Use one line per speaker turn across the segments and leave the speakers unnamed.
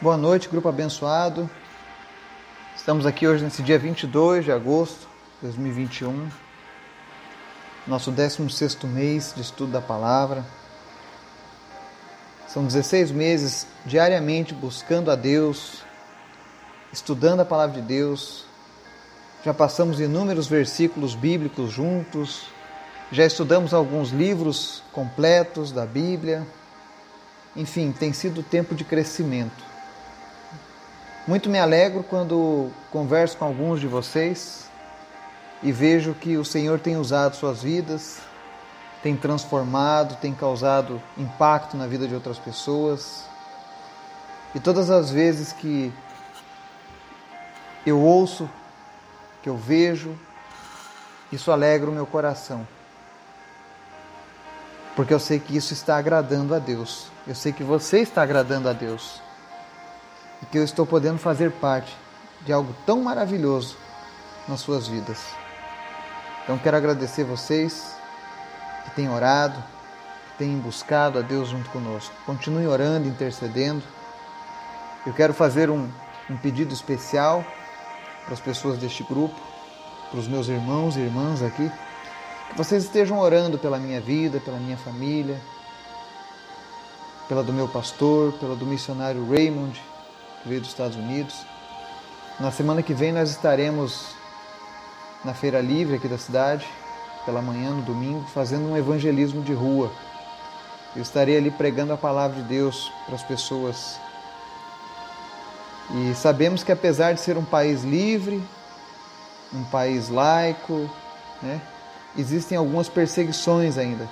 Boa noite, grupo abençoado. Estamos aqui hoje nesse dia 22 de agosto de 2021, nosso 16 mês de estudo da palavra. São 16 meses diariamente buscando a Deus, estudando a palavra de Deus. Já passamos inúmeros versículos bíblicos juntos, já estudamos alguns livros completos da Bíblia. Enfim, tem sido tempo de crescimento. Muito me alegro quando converso com alguns de vocês e vejo que o Senhor tem usado suas vidas, tem transformado, tem causado impacto na vida de outras pessoas. E todas as vezes que eu ouço, que eu vejo, isso alegra o meu coração. Porque eu sei que isso está agradando a Deus. Eu sei que você está agradando a Deus e que eu estou podendo fazer parte de algo tão maravilhoso nas suas vidas. Então quero agradecer vocês que têm orado, que têm buscado a Deus junto conosco. Continue orando, intercedendo. Eu quero fazer um, um pedido especial para as pessoas deste grupo, para os meus irmãos e irmãs aqui, que vocês estejam orando pela minha vida, pela minha família, pela do meu pastor, pela do missionário Raymond, veio dos Estados Unidos. Na semana que vem nós estaremos na Feira Livre aqui da cidade, pela manhã, no domingo, fazendo um evangelismo de rua. Eu estarei ali pregando a palavra de Deus para as pessoas. E sabemos que apesar de ser um país livre, um país laico, né, existem algumas perseguições ainda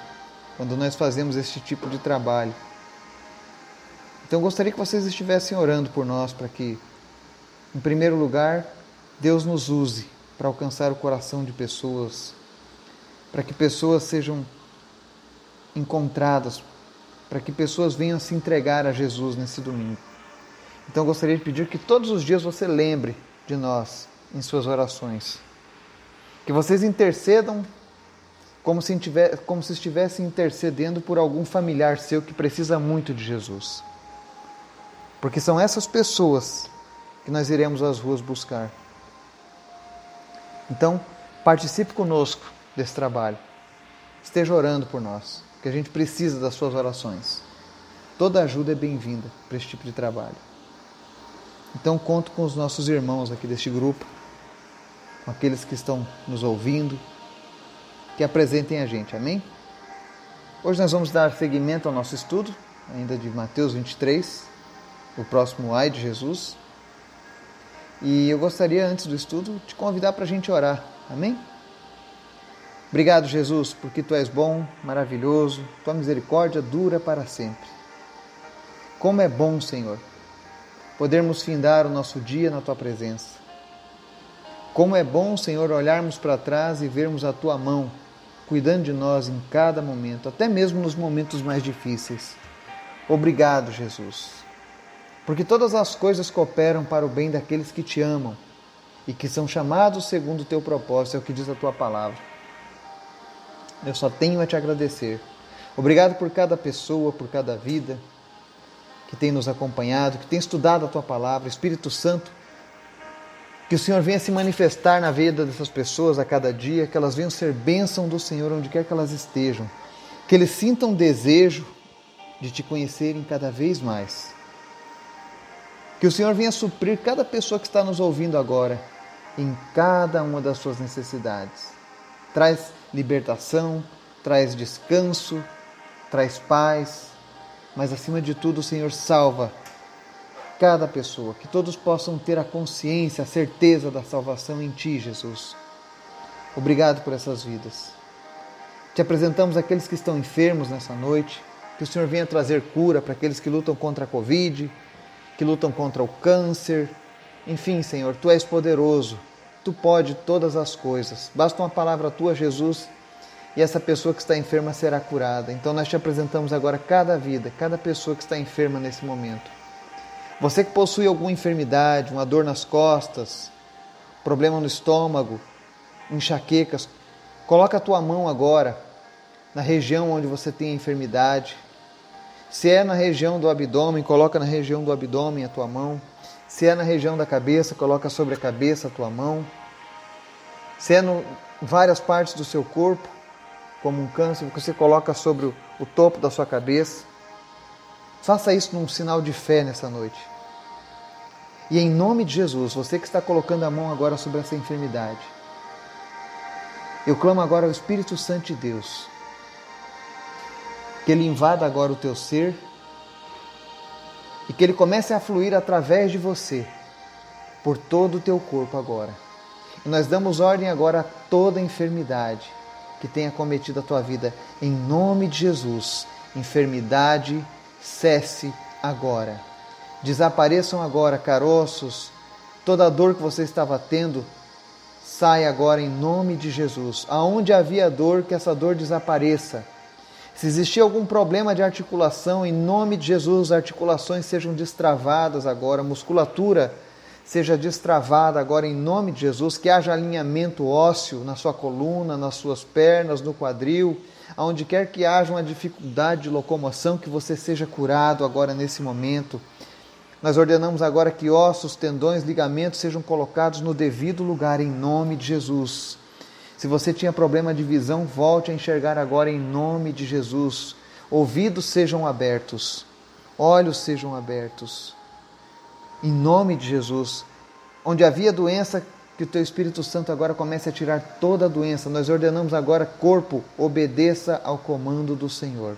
quando nós fazemos este tipo de trabalho. Então gostaria que vocês estivessem orando por nós para que, em primeiro lugar, Deus nos use para alcançar o coração de pessoas, para que pessoas sejam encontradas, para que pessoas venham se entregar a Jesus nesse domingo. Então gostaria de pedir que todos os dias você lembre de nós em suas orações. Que vocês intercedam como se, como se estivessem intercedendo por algum familiar seu que precisa muito de Jesus. Porque são essas pessoas que nós iremos às ruas buscar. Então, participe conosco desse trabalho. Esteja orando por nós, que a gente precisa das suas orações. Toda ajuda é bem-vinda para esse tipo de trabalho. Então, conto com os nossos irmãos aqui deste grupo, com aqueles que estão nos ouvindo, que apresentem a gente, amém? Hoje nós vamos dar seguimento ao nosso estudo, ainda de Mateus 23, o próximo Ai de Jesus. E eu gostaria, antes do estudo, te convidar para a gente orar. Amém? Obrigado, Jesus, porque tu és bom, maravilhoso, tua misericórdia dura para sempre. Como é bom, Senhor, podermos findar o nosso dia na tua presença. Como é bom, Senhor, olharmos para trás e vermos a tua mão cuidando de nós em cada momento, até mesmo nos momentos mais difíceis. Obrigado, Jesus porque todas as coisas cooperam para o bem daqueles que te amam e que são chamados segundo o teu propósito, é o que diz a tua palavra. Eu só tenho a te agradecer. Obrigado por cada pessoa, por cada vida que tem nos acompanhado, que tem estudado a tua palavra, Espírito Santo. Que o Senhor venha se manifestar na vida dessas pessoas a cada dia, que elas venham ser bênção do Senhor onde quer que elas estejam. Que eles sintam desejo de te conhecerem cada vez mais. Que o Senhor venha suprir cada pessoa que está nos ouvindo agora, em cada uma das suas necessidades. Traz libertação, traz descanso, traz paz, mas acima de tudo, o Senhor salva cada pessoa, que todos possam ter a consciência, a certeza da salvação em Ti, Jesus. Obrigado por essas vidas. Te apresentamos aqueles que estão enfermos nessa noite, que o Senhor venha trazer cura para aqueles que lutam contra a Covid, que lutam contra o câncer. Enfim, Senhor, tu és poderoso, tu pode todas as coisas. Basta uma palavra tua, Jesus, e essa pessoa que está enferma será curada. Então nós te apresentamos agora cada vida, cada pessoa que está enferma nesse momento. Você que possui alguma enfermidade, uma dor nas costas, problema no estômago, enxaquecas, coloca a tua mão agora na região onde você tem a enfermidade Se é na região do abdômen, coloca na região do abdômen a tua mão. Se é na região da cabeça, coloca sobre a cabeça a tua mão. Se é em várias partes do seu corpo, como um câncer, você coloca sobre o topo da sua cabeça. Faça isso num sinal de fé nessa noite. E em nome de Jesus, você que está colocando a mão agora sobre essa enfermidade, eu clamo agora ao Espírito Santo de Deus, que ele invada agora o teu ser e que ele comece a fluir através de você, por todo o teu corpo agora. E nós damos ordem agora a toda enfermidade que tenha cometido a tua vida, em nome de Jesus. Enfermidade, cesse agora. Desapareçam agora caroços, toda a dor que você estava tendo, sai agora em nome de Jesus. Aonde havia dor, que essa dor desapareça. Se existia algum problema de articulação, em nome de Jesus, articulações sejam destravadas agora, musculatura seja destravada agora em nome de Jesus, que haja alinhamento ósseo na sua coluna, nas suas pernas, no quadril, aonde quer que haja uma dificuldade de locomoção, que você seja curado agora nesse momento. Nós ordenamos agora que ossos, tendões, ligamentos sejam colocados no devido lugar em nome de Jesus. Se você tinha problema de visão, volte a enxergar agora em nome de Jesus. Ouvidos sejam abertos, olhos sejam abertos em nome de Jesus. Onde havia doença, que o teu Espírito Santo agora comece a tirar toda a doença. Nós ordenamos agora, corpo, obedeça ao comando do Senhor.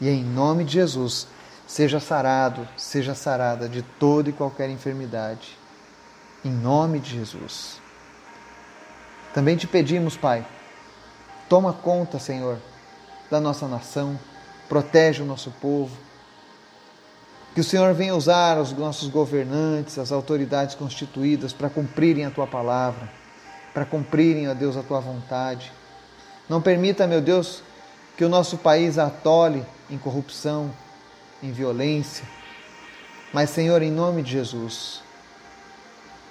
E em nome de Jesus, seja sarado, seja sarada de toda e qualquer enfermidade. Em nome de Jesus. Também te pedimos, Pai, toma conta, Senhor, da nossa nação, protege o nosso povo que o Senhor venha usar os nossos governantes, as autoridades constituídas para cumprirem a tua palavra, para cumprirem, ó Deus, a tua vontade. Não permita, meu Deus, que o nosso país atole em corrupção, em violência. Mas, Senhor, em nome de Jesus,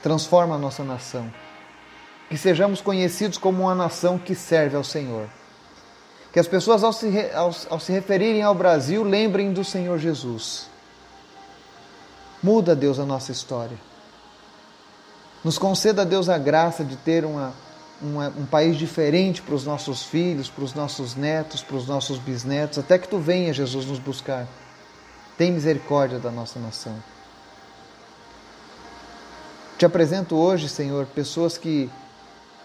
transforma a nossa nação. Que sejamos conhecidos como uma nação que serve ao Senhor. Que as pessoas, ao se, ao, ao se referirem ao Brasil, lembrem do Senhor Jesus Muda, Deus, a nossa história. Nos conceda, Deus, a graça de ter uma, uma, um país diferente para os nossos filhos, para os nossos netos, para os nossos bisnetos, até que Tu venha, Jesus, nos buscar. Tem misericórdia da nossa nação. Te apresento hoje, Senhor, pessoas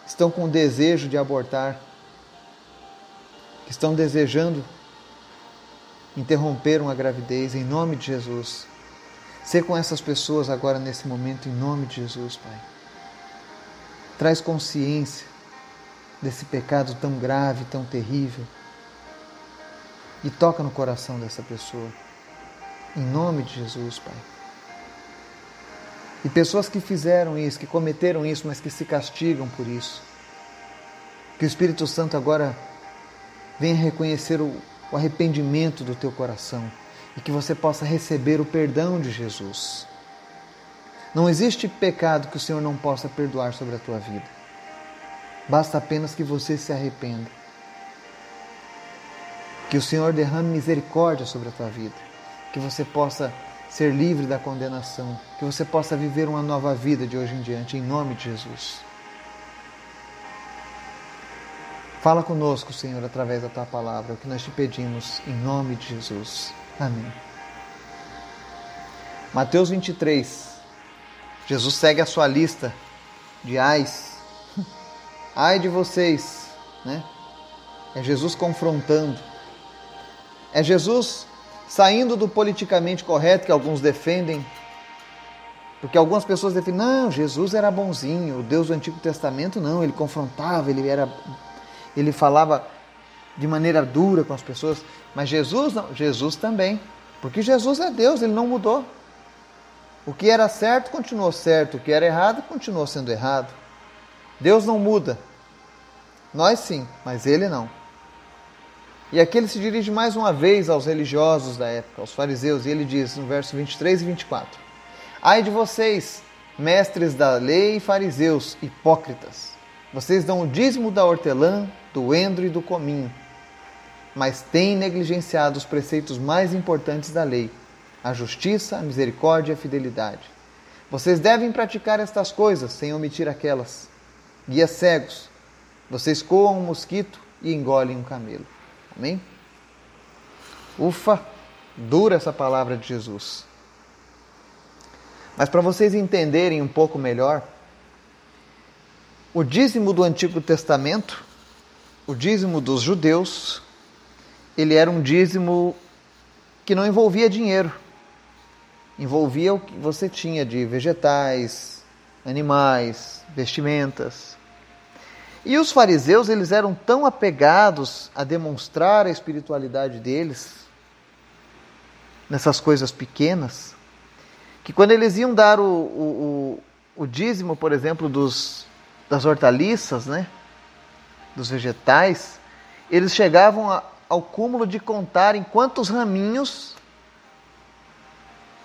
estão com desejo de abortar, que estão desejando interromper uma gravidez, em nome de Jesus. Ser com essas pessoas agora nesse momento, em nome de Jesus, Pai. Traz consciência desse pecado tão grave, tão terrível. E toca no coração dessa pessoa. Em nome de Jesus, Pai. E pessoas que fizeram isso, que cometeram isso, mas que se castigam por isso. Que o Espírito Santo agora venha reconhecer o, o arrependimento do teu coração e que você possa receber o perdão de Jesus. Não existe pecado que o Senhor não possa perdoar sobre a tua vida. Basta apenas que você se arrependa. Que o Senhor derrame misericórdia sobre a tua vida. Que você possa ser livre da condenação. Que você possa viver uma nova vida de hoje em diante, em nome de Jesus. Fala conosco, Senhor, através da tua palavra, o que nós te pedimos, em nome de Jesus. Amém. Mateus 23. Jesus segue a sua lista de ais. Ai de vocês, né? É Jesus confrontando. É Jesus saindo do politicamente correto que alguns defendem. Porque algumas pessoas defendem, não, Jesus era bonzinho, o Deus do Antigo Testamento não, ele confrontava, ele era ele falava de maneira dura com as pessoas, mas Jesus não, Jesus também, porque Jesus é Deus, ele não mudou. O que era certo continuou certo, o que era errado continuou sendo errado. Deus não muda. Nós sim, mas ele não. E aqui ele se dirige mais uma vez aos religiosos da época, aos fariseus, e ele diz no verso 23 e 24: Ai de vocês, mestres da lei e fariseus, hipócritas! Vocês dão o dízimo da hortelã, do endro e do cominho mas têm negligenciado os preceitos mais importantes da lei: a justiça, a misericórdia e a fidelidade. Vocês devem praticar estas coisas sem omitir aquelas. Guias cegos, vocês coam um mosquito e engolem um camelo. Amém? Ufa, dura essa palavra de Jesus. Mas para vocês entenderem um pouco melhor, o dízimo do Antigo Testamento, o dízimo dos judeus, ele era um dízimo que não envolvia dinheiro. Envolvia o que você tinha de vegetais, animais, vestimentas. E os fariseus, eles eram tão apegados a demonstrar a espiritualidade deles nessas coisas pequenas, que quando eles iam dar o, o, o, o dízimo, por exemplo, dos, das hortaliças, né, dos vegetais, eles chegavam a, ao cúmulo de contar em quantos raminhos,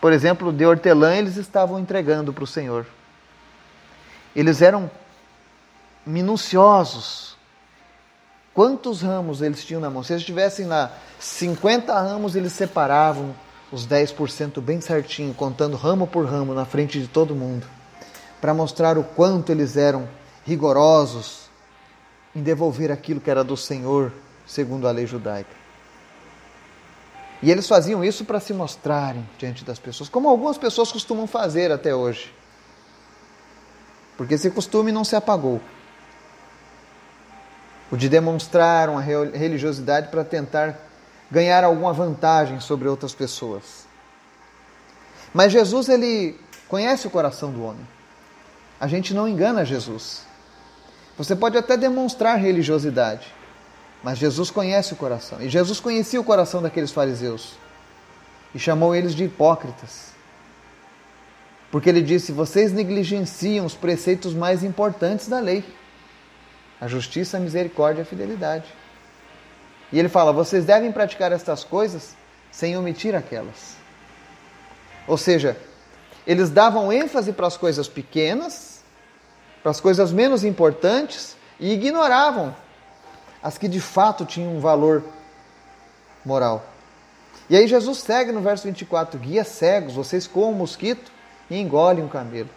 por exemplo, de hortelã, eles estavam entregando para o Senhor. Eles eram minuciosos. Quantos ramos eles tinham na mão? Se eles tivessem lá 50 ramos, eles separavam os 10% bem certinho, contando ramo por ramo na frente de todo mundo, para mostrar o quanto eles eram rigorosos em devolver aquilo que era do Senhor, segundo a lei judaica. E eles faziam isso para se mostrarem diante das pessoas, como algumas pessoas costumam fazer até hoje. Porque esse costume não se apagou. O de demonstrar uma religiosidade para tentar ganhar alguma vantagem sobre outras pessoas. Mas Jesus, ele conhece o coração do homem. A gente não engana Jesus. Você pode até demonstrar religiosidade, mas Jesus conhece o coração. E Jesus conhecia o coração daqueles fariseus e chamou eles de hipócritas. Porque ele disse: Vocês negligenciam os preceitos mais importantes da lei: a justiça, a misericórdia e a fidelidade. E ele fala: vocês devem praticar estas coisas sem omitir aquelas. Ou seja, eles davam ênfase para as coisas pequenas, para as coisas menos importantes e ignoravam as que de fato tinham um valor moral. E aí Jesus segue no verso 24: guia cegos, vocês comam um mosquito e engolem um camelo.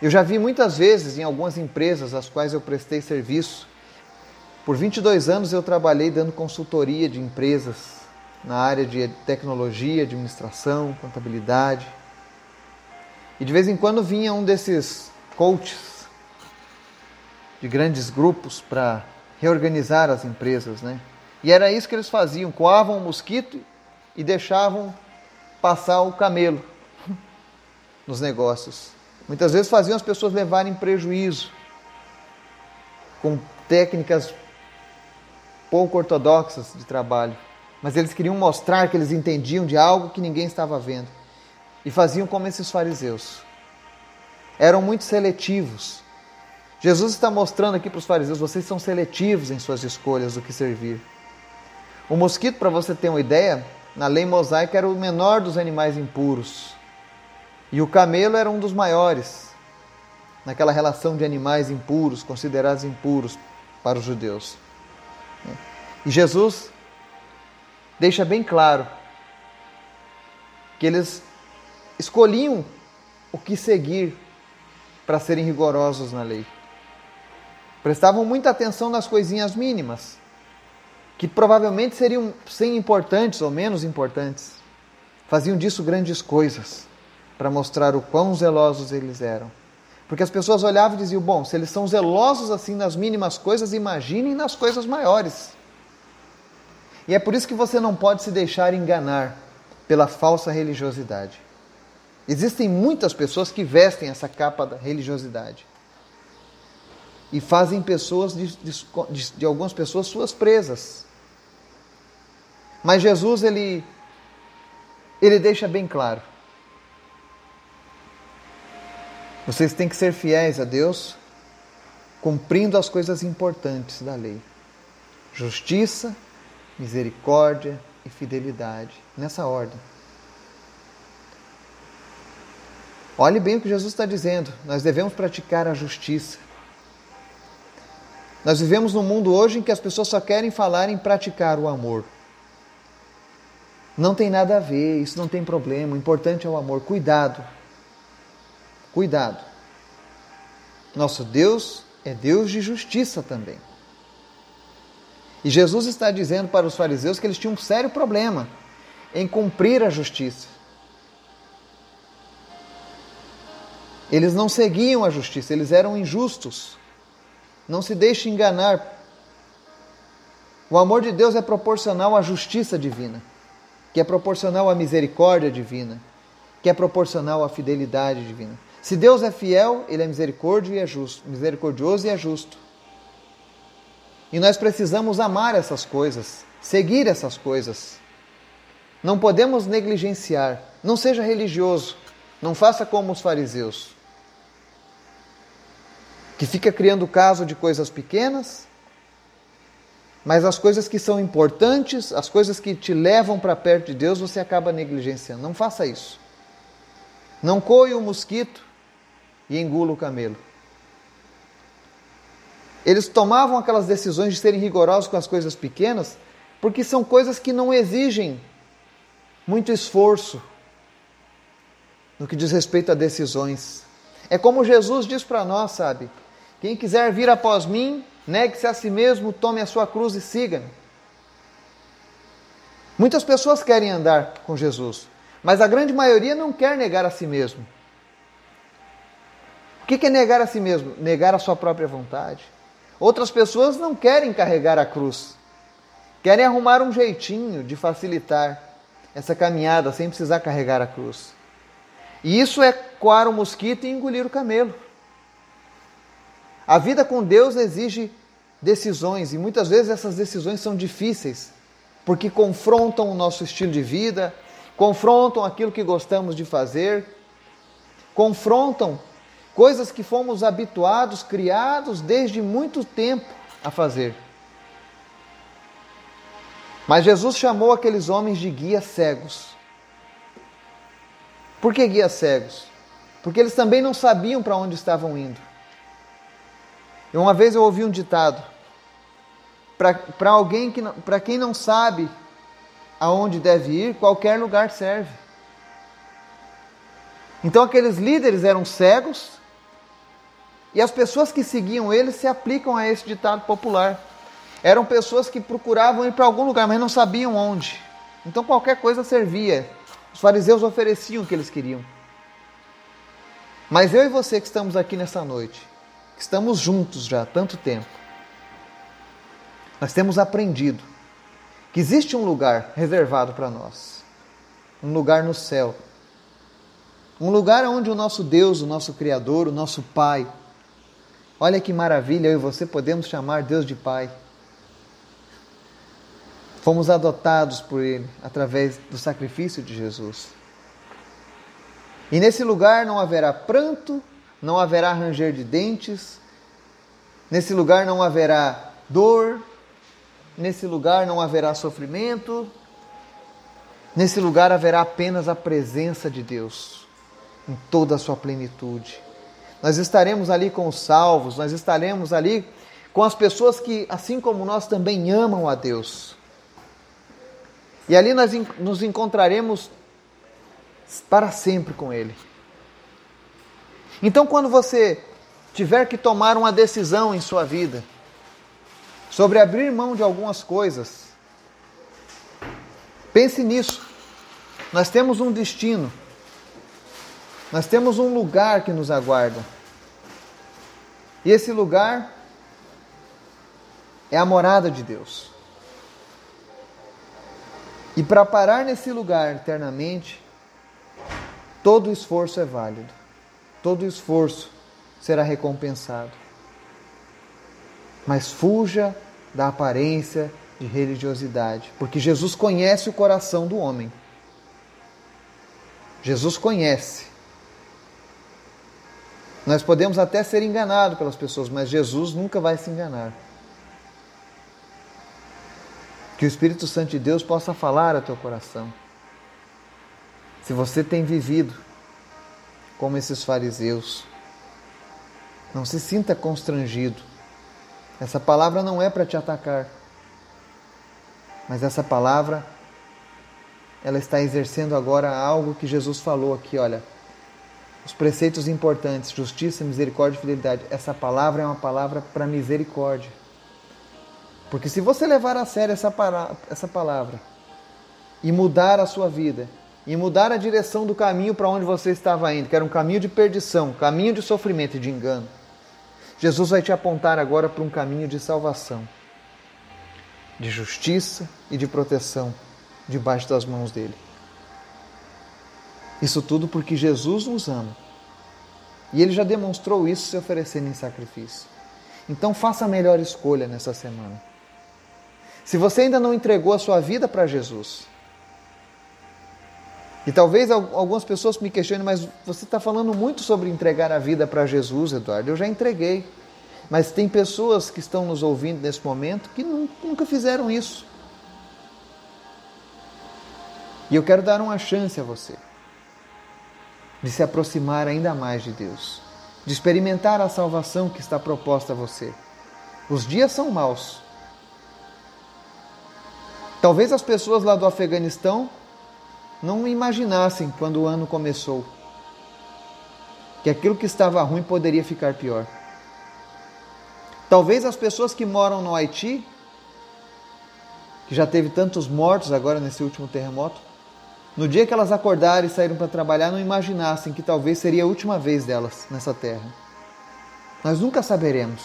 Eu já vi muitas vezes em algumas empresas às quais eu prestei serviço por 22 anos eu trabalhei dando consultoria de empresas na área de tecnologia, administração, contabilidade. E de vez em quando vinha um desses coaches de grandes grupos para reorganizar as empresas, né? E era isso que eles faziam, coavam o mosquito e deixavam passar o camelo nos negócios. Muitas vezes faziam as pessoas levarem prejuízo com técnicas pouco ortodoxas de trabalho, mas eles queriam mostrar que eles entendiam de algo que ninguém estava vendo. E faziam como esses fariseus. Eram muito seletivos. Jesus está mostrando aqui para os fariseus: vocês são seletivos em suas escolhas do que servir. O mosquito, para você ter uma ideia, na lei mosaica era o menor dos animais impuros. E o camelo era um dos maiores, naquela relação de animais impuros, considerados impuros para os judeus. E Jesus deixa bem claro que eles escolhiam o que seguir para serem rigorosos na lei. Prestavam muita atenção nas coisinhas mínimas, que provavelmente seriam sem importantes ou menos importantes. Faziam disso grandes coisas para mostrar o quão zelosos eles eram. Porque as pessoas olhavam e diziam: bom, se eles são zelosos assim nas mínimas coisas, imaginem nas coisas maiores. E é por isso que você não pode se deixar enganar pela falsa religiosidade. Existem muitas pessoas que vestem essa capa da religiosidade e fazem pessoas de, de, de algumas pessoas suas presas. Mas Jesus ele ele deixa bem claro. Vocês têm que ser fiéis a Deus, cumprindo as coisas importantes da lei: justiça, misericórdia e fidelidade, nessa ordem. Olhe bem o que Jesus está dizendo. Nós devemos praticar a justiça. Nós vivemos num mundo hoje em que as pessoas só querem falar em praticar o amor. Não tem nada a ver, isso não tem problema. O importante é o amor. Cuidado. Cuidado. Nosso Deus é Deus de justiça também. E Jesus está dizendo para os fariseus que eles tinham um sério problema em cumprir a justiça. Eles não seguiam a justiça, eles eram injustos. Não se deixe enganar. O amor de Deus é proporcional à justiça divina, que é proporcional à misericórdia divina, que é proporcional à fidelidade divina. Se Deus é fiel, ele é misericórdia e é justo, misericordioso e é justo. E nós precisamos amar essas coisas, seguir essas coisas. Não podemos negligenciar. Não seja religioso. Não faça como os fariseus que fica criando caso de coisas pequenas, mas as coisas que são importantes, as coisas que te levam para perto de Deus, você acaba negligenciando. Não faça isso. Não coe o mosquito e engula o camelo. Eles tomavam aquelas decisões de serem rigorosos com as coisas pequenas, porque são coisas que não exigem muito esforço no que diz respeito a decisões. É como Jesus diz para nós, sabe? Quem quiser vir após mim, negue-se a si mesmo, tome a sua cruz e siga-me. Muitas pessoas querem andar com Jesus, mas a grande maioria não quer negar a si mesmo. O que é negar a si mesmo? Negar a sua própria vontade. Outras pessoas não querem carregar a cruz, querem arrumar um jeitinho de facilitar essa caminhada sem precisar carregar a cruz. E isso é coar o mosquito e engolir o camelo. A vida com Deus exige decisões e muitas vezes essas decisões são difíceis, porque confrontam o nosso estilo de vida, confrontam aquilo que gostamos de fazer, confrontam coisas que fomos habituados, criados desde muito tempo a fazer. Mas Jesus chamou aqueles homens de guias cegos. Por que guias cegos? Porque eles também não sabiam para onde estavam indo. E uma vez eu ouvi um ditado: para alguém que para quem não sabe aonde deve ir, qualquer lugar serve. Então aqueles líderes eram cegos e as pessoas que seguiam eles se aplicam a esse ditado popular. Eram pessoas que procuravam ir para algum lugar, mas não sabiam onde. Então qualquer coisa servia. Os fariseus ofereciam o que eles queriam. Mas eu e você que estamos aqui nessa noite, Estamos juntos já há tanto tempo. Nós temos aprendido que existe um lugar reservado para nós, um lugar no céu, um lugar onde o nosso Deus, o nosso Criador, o nosso Pai, olha que maravilha, eu e você podemos chamar Deus de Pai. Fomos adotados por Ele através do sacrifício de Jesus. E nesse lugar não haverá pranto, não haverá ranger de dentes, nesse lugar não haverá dor, nesse lugar não haverá sofrimento, nesse lugar haverá apenas a presença de Deus em toda a sua plenitude. Nós estaremos ali com os salvos, nós estaremos ali com as pessoas que, assim como nós, também amam a Deus. E ali nós nos encontraremos para sempre com Ele. Então, quando você tiver que tomar uma decisão em sua vida sobre abrir mão de algumas coisas, pense nisso. Nós temos um destino, nós temos um lugar que nos aguarda. E esse lugar é a morada de Deus. E para parar nesse lugar eternamente, todo esforço é válido todo esforço será recompensado. Mas fuja da aparência de religiosidade, porque Jesus conhece o coração do homem. Jesus conhece. Nós podemos até ser enganados pelas pessoas, mas Jesus nunca vai se enganar. Que o Espírito Santo de Deus possa falar a teu coração. Se você tem vivido como esses fariseus. Não se sinta constrangido Essa palavra não é para te atacar, mas essa palavra ela está exercendo agora algo que Jesus falou aqui, olha, os preceitos importantes, justiça, misericórdia e fidelidade. Essa palavra é uma palavra para misericórdia. Porque se você levar a sério essa, essa palavra e mudar a sua vida, e mudar a direção do caminho para onde você estava indo, que era um caminho de perdição, caminho de sofrimento e de engano, Jesus vai te apontar agora para um caminho de salvação, de justiça e de proteção debaixo das mãos dele. Isso tudo porque Jesus nos ama. E ele já demonstrou isso se oferecendo em sacrifício. Então faça a melhor escolha nessa semana. Se você ainda não entregou a sua vida para Jesus, e talvez algumas pessoas me questionem, mas você está falando muito sobre entregar a vida para Jesus, Eduardo. Eu já entreguei. Mas tem pessoas que estão nos ouvindo nesse momento que nunca fizeram isso. E eu quero dar uma chance a você de se aproximar ainda mais de Deus, de experimentar a salvação que está proposta a você. Os dias são maus. Talvez as pessoas lá do Afeganistão não imaginassem quando o ano começou que aquilo que estava ruim poderia ficar pior. Talvez as pessoas que moram no Haiti, que já teve tantos mortos agora nesse último terremoto, no dia que elas acordaram e saíram para trabalhar, não imaginassem que talvez seria a última vez delas nessa terra. Nós nunca saberemos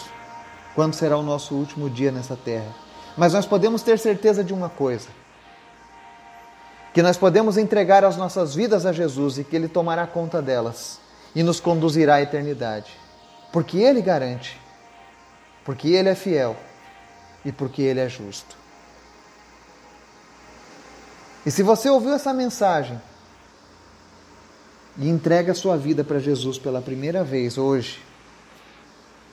quando será o nosso último dia nessa terra, mas nós podemos ter certeza de uma coisa que nós podemos entregar as nossas vidas a Jesus e que Ele tomará conta delas e nos conduzirá à eternidade. Porque Ele garante, porque Ele é fiel e porque Ele é justo. E se você ouviu essa mensagem e entrega a sua vida para Jesus pela primeira vez hoje,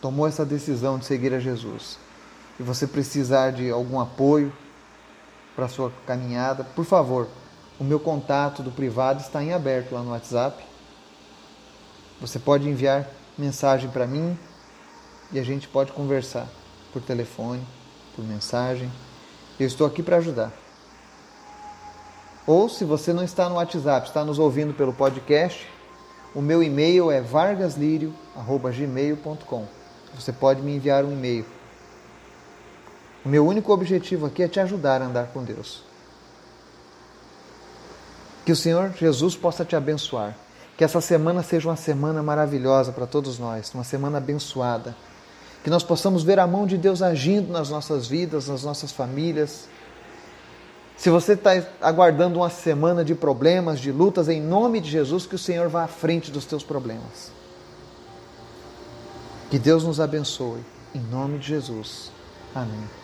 tomou essa decisão de seguir a Jesus, e você precisar de algum apoio para a sua caminhada, por favor, o meu contato do privado está em aberto lá no WhatsApp. Você pode enviar mensagem para mim e a gente pode conversar por telefone, por mensagem. Eu estou aqui para ajudar. Ou se você não está no WhatsApp, está nos ouvindo pelo podcast, o meu e-mail é vargaslirio@gmail.com. Você pode me enviar um e-mail. O meu único objetivo aqui é te ajudar a andar com Deus. Que o Senhor Jesus possa te abençoar. Que essa semana seja uma semana maravilhosa para todos nós, uma semana abençoada. Que nós possamos ver a mão de Deus agindo nas nossas vidas, nas nossas famílias. Se você está aguardando uma semana de problemas, de lutas, em nome de Jesus, que o Senhor vá à frente dos teus problemas. Que Deus nos abençoe. Em nome de Jesus. Amém.